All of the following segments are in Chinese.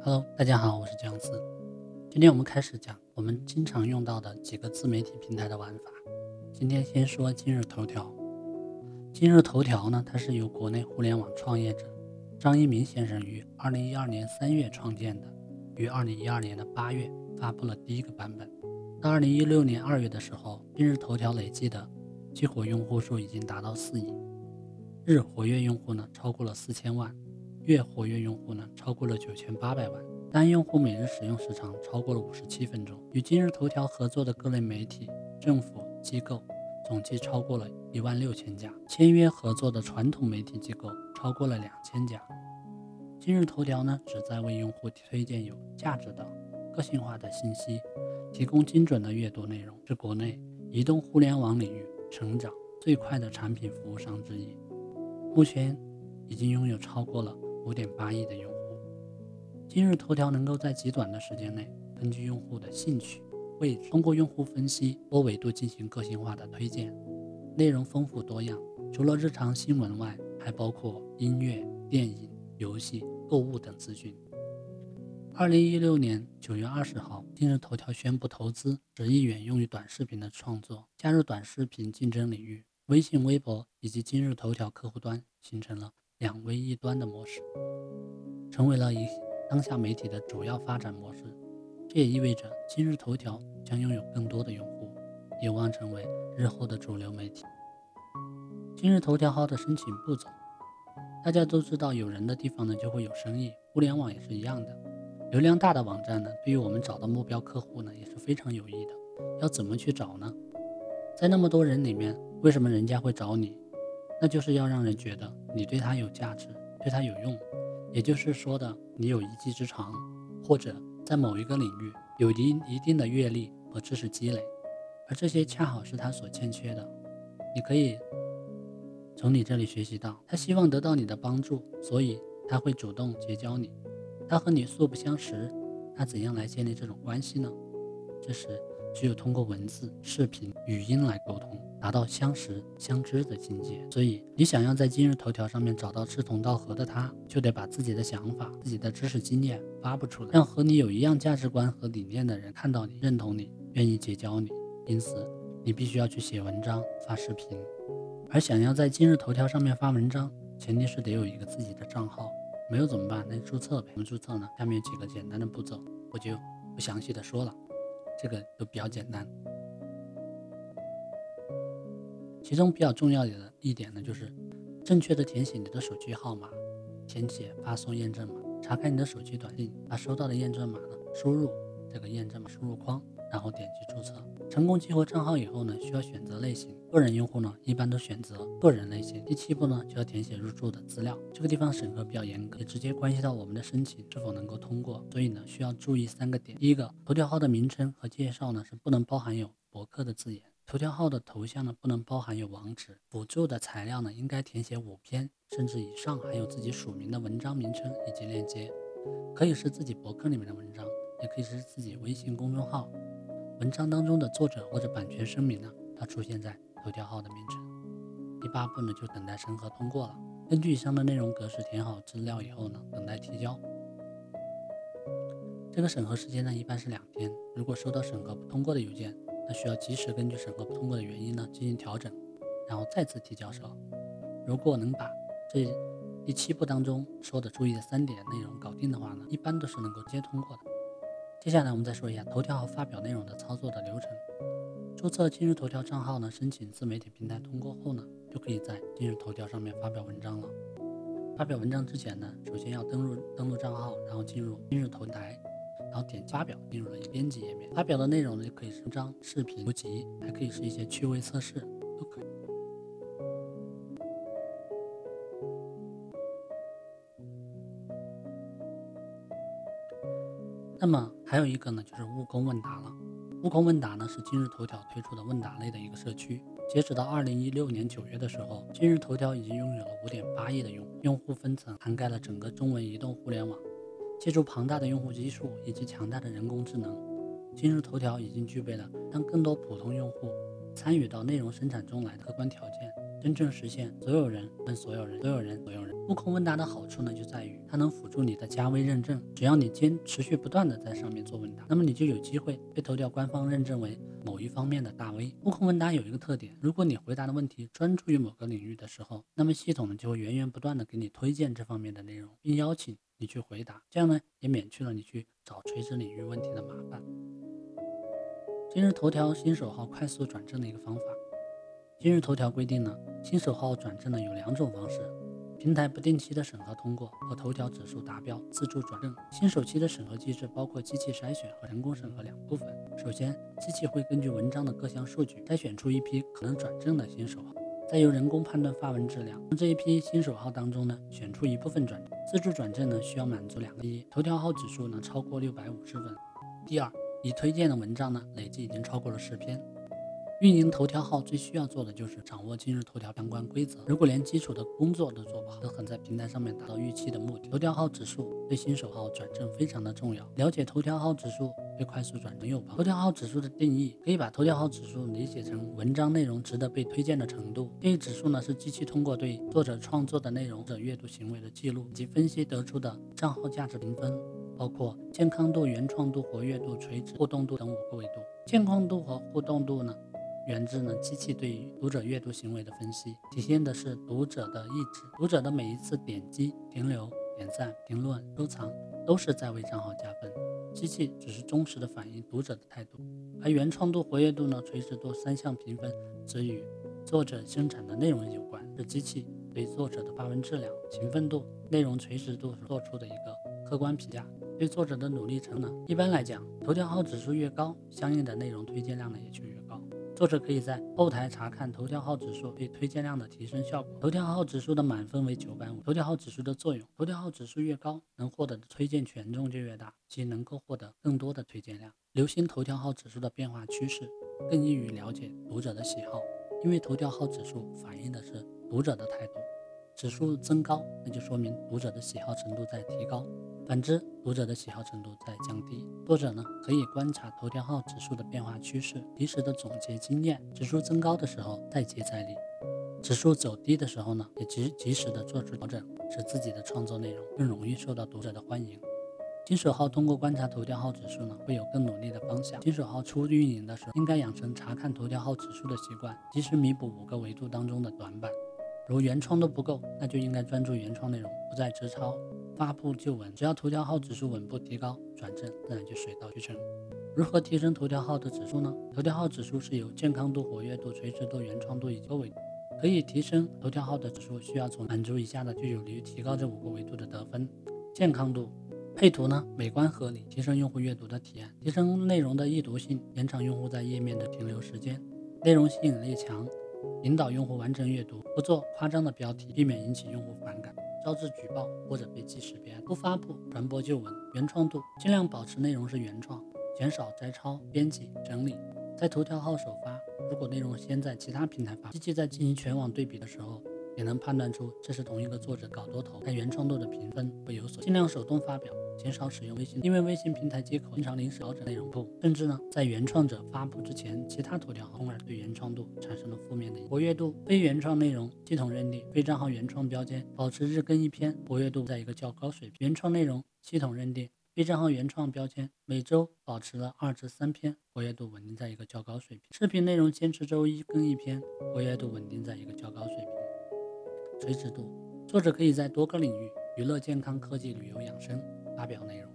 Hello，大家好，我是姜思。今天我们开始讲我们经常用到的几个自媒体平台的玩法。今天先说今日头条。今日头条呢，它是由国内互联网创业者张一鸣先生于二零一二年三月创建的，于二零一二年的八月发布了第一个版本。到二零一六年二月的时候，今日头条累计的激活用户数已经达到四亿，日活跃用户呢超过了四千万。月活跃用户呢超过了九千八百万，单用户每日使用时长超过了五十七分钟。与今日头条合作的各类媒体、政府机构总计超过了一万六千家，签约合作的传统媒体机构超过了两千家。今日头条呢旨在为用户推荐有价值的、个性化的信息，提供精准的阅读内容，是国内移动互联网领域成长最快的产品服务商之一。目前已经拥有超过了。五点八亿的用户，今日头条能够在极短的时间内，根据用户的兴趣、位置，通过用户分析多维度进行个性化的推荐，内容丰富多样。除了日常新闻外，还包括音乐、电影、游戏、购物等资讯。二零一六年九月二十号，今日头条宣布投资十亿元用于短视频的创作，加入短视频竞争领域。微信、微博以及今日头条客户端形成了。两微一端的模式，成为了一当下媒体的主要发展模式。这也意味着今日头条将拥有更多的用户，有望成为日后的主流媒体。今日头条号的申请步骤，大家都知道，有人的地方呢就会有生意，互联网也是一样的。流量大的网站呢，对于我们找到目标客户呢也是非常有益的。要怎么去找呢？在那么多人里面，为什么人家会找你？那就是要让人觉得你对他有价值，对他有用，也就是说的你有一技之长，或者在某一个领域有一一定的阅历和知识积累，而这些恰好是他所欠缺的。你可以从你这里学习到，他希望得到你的帮助，所以他会主动结交你。他和你素不相识，他怎样来建立这种关系呢？这时只有通过文字、视频、语音来沟通。达到相识相知的境界，所以你想要在今日头条上面找到志同道合的他，就得把自己的想法、自己的知识经验发布出来，让和你有一样价值观和理念的人看到你、认同你、愿意结交你。因此，你必须要去写文章、发视频。而想要在今日头条上面发文章，前提是得有一个自己的账号，没有怎么办？那注册呗。怎么注册呢？下面有几个简单的步骤，我就不详细的说了，这个都比较简单。其中比较重要的一点呢，就是正确的填写你的手机号码，填写发送验证码，查看你的手机短信，把收到的验证码呢输入这个验证码输入框，然后点击注册。成功激活账号以后呢，需要选择类型，个人用户呢一般都选择个人类型。第七步呢，就要填写入住的资料，这个地方审核比较严格，也直接关系到我们的申请是否能够通过，所以呢需要注意三个点。第一个，头条号的名称和介绍呢是不能包含有博客的字眼。头条号的头像呢，不能包含有网址。辅助的材料呢，应该填写五篇甚至以上含有自己署名的文章名称以及链接，可以是自己博客里面的文章，也可以是自己微信公众号。文章当中的作者或者版权声明呢，它出现在头条号的名称。第八步呢，就等待审核通过了。根据以上的内容格式填好资料以后呢，等待提交。这个审核时间呢，一般是两天。如果收到审核不通过的邮件，那需要及时根据审核不通过的原因呢进行调整，然后再次提交时，如果能把这第七步当中说的注意的三点内容搞定的话呢，一般都是能够接通过的。接下来我们再说一下头条号发表内容的操作的流程。注册今日头条账号呢，申请自媒体平台通过后呢，就可以在今日头条上面发表文章了。发表文章之前呢，首先要登录登录账号，然后进入今日头台。然后点发表，进入了编辑页面。发表的内容呢，就可以是文章、视频、图集，还可以是一些趣味测试，都可以。还有一个呢，就是悟空问答了。悟空问答呢，是今日头条推出的问答类的一个社区。截止到二零一六年九月的时候，今日头条已经拥有了五点八亿的用户，用户分层涵盖了整个中文移动互联网。借助庞大的用户基数以及强大的人工智能，今日头条已经具备了让更多普通用户参与到内容生产中来客观条件，真正实现所有人问所有人，所有人所有人。悟空问答的好处呢，就在于它能辅助你的加微认证。只要你坚持续不断的在上面做问答，那么你就有机会被头条官方认证为某一方面的大 V。悟空问答有一个特点，如果你回答的问题专注于某个领域的时候，那么系统呢就会源源不断的给你推荐这方面的内容，并邀请你去回答，这样呢也免去了你去找垂直领域问题的麻烦。今日头条新手号快速转正的一个方法。今日头条规定呢，新手号转正呢有两种方式。平台不定期的审核通过和头条指数达标自助转正。新手期的审核机制包括机器筛选和人工审核两部分。首先，机器会根据文章的各项数据筛选出一批可能转正的新手号，再由人工判断发文质量。从这一批新手号当中呢，选出一部分转。自助转正呢，需要满足两个：一，头条号指数呢超过六百五十分；第二，已推荐的文章呢累计已经超过了十篇。运营头条号最需要做的就是掌握今日头条相关规则。如果连基础的工作都做不好，都很在平台上面达到预期的目的。头条号指数对新手号转正非常的重要。了解头条号指数对快速转正有帮。头条号指数的定义可以把头条号指数理解成文章内容值得被推荐的程度。这一指数呢是机器通过对作者创作的内容者阅读行为的记录及分析得出的账号价值评分，包括健康度、原创度、活跃度、垂直互动度等五个维度。健康度和互动度呢？源自呢机器对于读者阅读行为的分析，体现的是读者的意志。读者的每一次点击、停留、点赞、评论、收藏，都是在为账号加分。机器只是忠实的反映读者的态度。而原创度、活跃度呢、垂直度三项评分，则与作者生产的内容有关，是机器对作者的发文质量、勤奋度、内容垂直度做出的一个客观评价。对作者的努力程呢，一般来讲，头条号指数越高，相应的内容推荐量呢也就越。作者可以在后台查看头条号指数对推荐量的提升效果。头条号指数的满分为九百五。头条号指数的作用：头条号指数越高，能获得的推荐权重就越大，即能够获得更多的推荐量。留心头条号指数的变化趋势，更易于了解读者的喜好，因为头条号指数反映的是读者的态度。指数增高，那就说明读者的喜好程度在提高；反之，读者的喜好程度在降低。作者呢，可以观察头条号指数的变化趋势，及时的总结经验。指数增高的时候再接再厉，指数走低的时候呢，也及及时的做出调整，使自己的创作内容更容易受到读者的欢迎。新手号通过观察头条号指数呢，会有更努力的方向。新手号初运营的时候，应该养成查看头条号指数的习惯，及时弥补五个维度当中的短板。如原创都不够，那就应该专注原创内容，不再直抄发布就稳。只要头条号指数稳步提高，转正自然就水到渠成。如何提升头条号的指数呢？头条号指数是由健康度、活跃度、垂直度、原创度以及维度。可以提升头条号的指数，需要从满足以下的就有利于提高这五个维度的得分：健康度，配图呢美观合理，提升用户阅读的体验，提升内容的易读性，延长用户在页面的停留时间，内容吸引力强。引导用户完成阅读，不做夸张的标题，避免引起用户反感，招致举报或者被记识别，不发布传播旧闻。原创度尽量保持内容是原创，减少摘抄、编辑、整理。在头条号首发，如果内容先在其他平台发，机器在进行全网对比的时候。也能判断出这是同一个作者搞多头，但原创度的评分会有所。尽量手动发表，减少使用微信，因为微信平台接口经常临时调整内容部，甚至呢在原创者发布之前，其他头条号从而对原创度产生了负面的活跃度。非原创内容系统认定，非账号原创标签保持日更一篇，活跃度在一个较高水平。原创内容系统认定，非账号原创标签每周保持了二至三篇，活跃度稳定在一个较高水平。视频内容坚持周一更一篇，活跃度稳定在一个较高水平。垂直度，作者可以在多个领域（娱乐、健康、科技、旅游、养生）发表内容，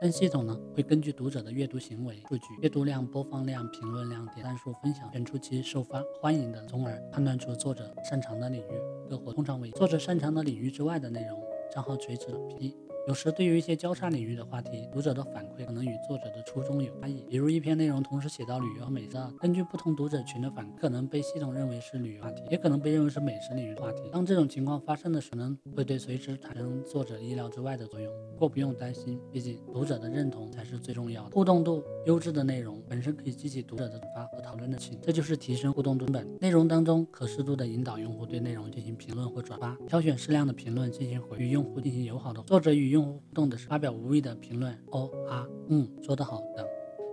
但系统呢会根据读者的阅读行为数据、阅读量、播放量、评论量、点赞数、分享，选出其受发欢迎的，从而判断出作者擅长的领域。各活通常为作者擅长的领域之外的内容，账号垂直批。有时对于一些交叉领域的话题，读者的反馈可能与作者的初衷有差异。比如一篇内容同时写到旅游和美食，根据不同读者群的反馈，可能被系统认为是旅游话题，也可能被认为是美食领域话题。当这种情况发生的时候，可能会对随时产生作者意料之外的作用。不过不用担心，毕竟读者的认同才是最重要的。互动度优质的内容本身可以激起读者的转发和讨论的情，这就是提升互动度本。内容当中可适度的引导用户对内容进行评论或转发，挑选适量的评论进行回，与用户进行友好的作者与用户互动的时候。发表无意的评论，哦啊嗯，说得好等，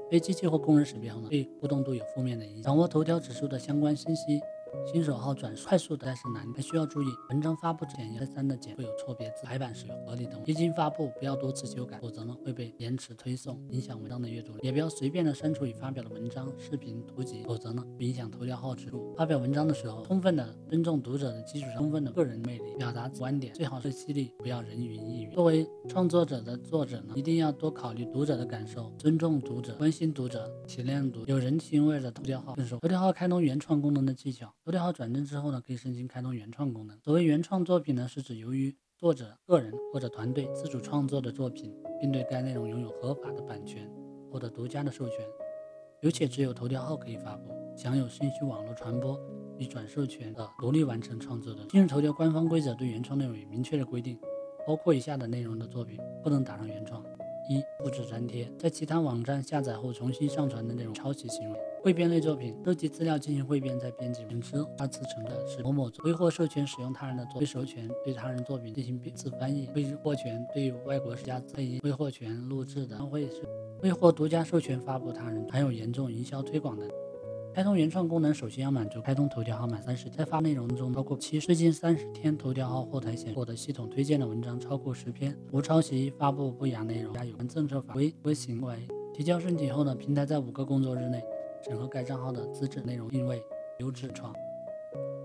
被机器或工人识别后呢，对互动度有负面的影响。掌握头条指数的相关信息，新手号转快速的但是难，还需要注意文章发布之前要三的检会有错别字，排版是有合理的。一经发布不要多次修改，否则呢会被延迟推送，影响文章的阅读。也不要随便的删除已发表的文章、视频、图集，否则呢影响头条号质度。发表文章的时候，充分的尊重读者的基础上，充分的个人魅力，表达观点，最好是犀利，不要人云亦云。作为创作者的作者呢，一定要多考虑读者的感受，尊重读者，关心读者，体谅读者，有人情味的头条号更受。头条号开通原创功能的技巧。头条号转正之后呢，可以申请开通原创功能。所谓原创作品呢，是指由于作者个人或者团队自主创作的作品，并对该内容拥有合法的版权或者独家的授权，有且只有头条号可以发布，享有信息网络传播与转授权的独立完成创作的。今日头条官方规则对原创内容有明确的规定，包括以下的内容的作品不能打上原创：一、复制粘贴，在其他网站下载后重新上传的内容抄袭行为。汇编类作品，收集资料进行汇编再编辑。文字二次成的是某某作，未获授权使用他人的作，未授权对他人作品进行编字翻译，未获权对外国世家配音，未获权录制的，会是未获独家授权发布他人，含有严重营销推广的。开通原创功能，首先要满足开通头条号满三十，在发内容中包括七最近三十天头条号后台显获得系统推荐的文章超过十篇，无抄袭、发布不雅内容，加有关政策法规违行为。提交申请后呢，平台在五个工作日内。审核该账号的资质、内容定位、优质创。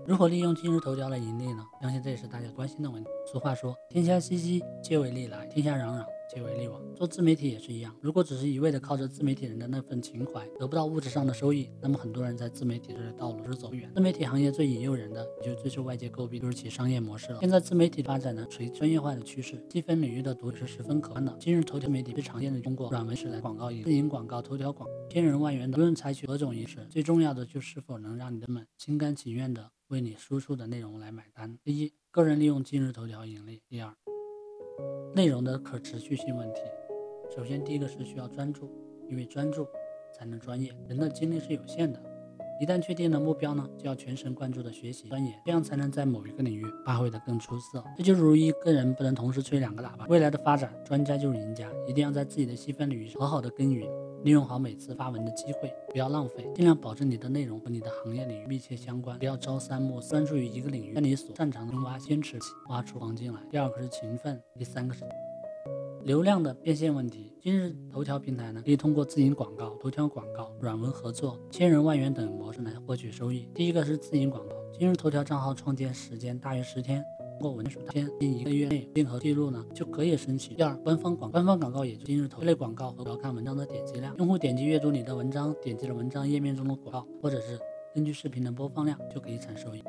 如何利用今日头条来盈利呢？相信这也是大家关心的问题。俗话说：“天下熙熙，皆为利来；天下攘攘。”皆为利往，做自媒体也是一样。如果只是一味的靠着自媒体人的那份情怀，得不到物质上的收益，那么很多人在自媒体的道路是走远。自媒体行业最引诱人的，也就是最受外界诟病，就是其商业模式了。现在自媒体发展呢，属于专业化的趋势，细分领域的读者是十分可观的。今日头条媒体最常见的通过软文式来广告引自营广告、头条广，千人万元的，无论采取何种形式，最重要的就是否能让你的们心甘情愿的为你输出的内容来买单。第一，个人利用今日头条盈利；第二，内容的可持续性问题。首先，第一个是需要专注，因为专注才能专业。人的精力是有限的，一旦确定了目标呢，就要全神贯注的学习钻研，这样才能在某一个领域发挥得更出色。这就如一个人不能同时吹两个喇叭。未来的发展，专家就是赢家，一定要在自己的细分领域好好的耕耘，利用好每次发文的机会，不要浪费，尽量保证你的内容和你的行业领域密切相关，不要朝三暮四，专注于一个领域，在你所擅长的挖坚持起，挖出黄金来。第二个是勤奋，第三个是。流量的变现问题，今日头条平台呢，可以通过自营广告、头条广告、软文合作、千人万元等模式来获取收益。第一个是自营广告，今日头条账号创建时间大约十天，通过文书天近一个月内任何记录呢，就可以申请。第二，官方广官方广告也就今日头条类广告和要看文章的点击量，用户点击阅读你的文章，点击了文章页面中的广告，或者是根据视频的播放量就可以产收益。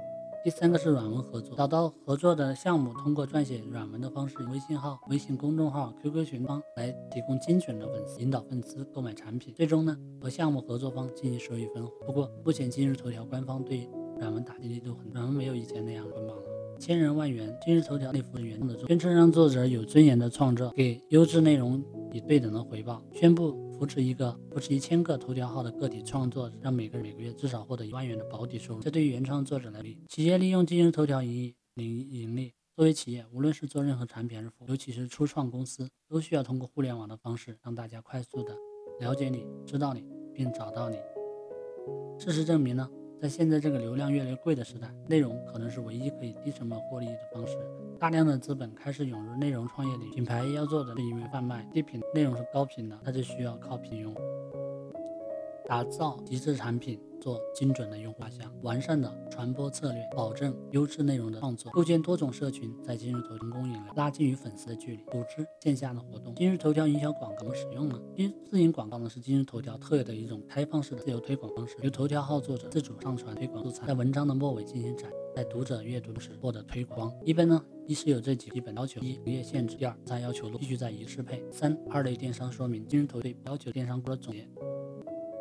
第三个是软文合作，找到合作的项目，通过撰写软文的方式，微信号、微信公众号、QQ 群方来提供精准的粉丝引导粉丝购买产品，最终呢和项目合作方进行收益分红。不过目前今日头条官方对软文打击力度很，软文没有以前那样捆绑了。千人万元，今日头条内服原创的，宣称让作者有尊严的创作，给优质内容以对等的回报，宣布。扶持一个，扶持一千个头条号的个体创作，让每个人每个月至少获得一万元的保底收入。这对于原创作者来说，企业利用今日头条盈利盈利。作为企业，无论是做任何产品还是服务，尤其是初创公司，都需要通过互联网的方式，让大家快速的了解你、知道你，并找到你。事实证明呢？在现在这个流量越来越贵的时代，内容可能是唯一可以低成本获利的方式。大量的资本开始涌入内容创业里，品牌要做的是因为贩卖低品内容是高频的，那就需要靠品用，打造极致产品。做精准的用户画像，完善的传播策略，保证优质内容的创作，构建多种社群，在今日头条成功引流，拉近与粉丝的距离，组织线下的活动。今日头条营销广告怎么使用呢？因自营广告呢是今日头条特有的一种开放式的自由推广方式，由头条号作者自主上传推广素材，在文章的末尾进行展，在读者阅读时获得推广。一般呢，一是有这几基本要求：一、营业限制；第二，在要求必须在一适配；三、二类电商说明。今日头条要求电商的总结。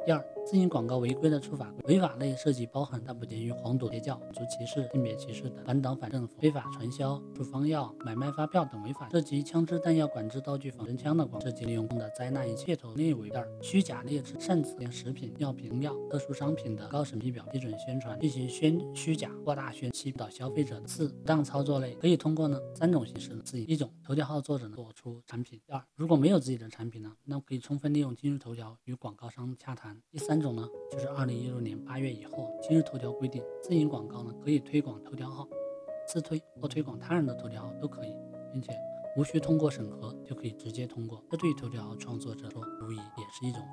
第二，自营广告违规的处罚。违法类涉及包含但不限于黄赌邪教、种族歧视、性别歧视等。反党反政府、非法传销、处方药、买卖发票等违法；涉及枪支弹药管制、道具、仿真枪的广告；涉及利用的灾难、窃头内违二、虚假劣质、擅自将食品、药品、药、特殊商品的高审批表批准宣传。进行宣虚假、扩大宣欺导消费者；四、不当操作类可以通过呢三种形式自营：一种，头条号作者呢做出产品；二，如果没有自己的产品呢，那可以充分利用今日头条与广告商洽谈。第三三种呢，就是二零一六年八月以后，今日头条规定自营广告呢可以推广头条号，自推或推广他人的头条号都可以，并且无需通过审核就可以直接通过。这对于头条创作者说，无疑也是一种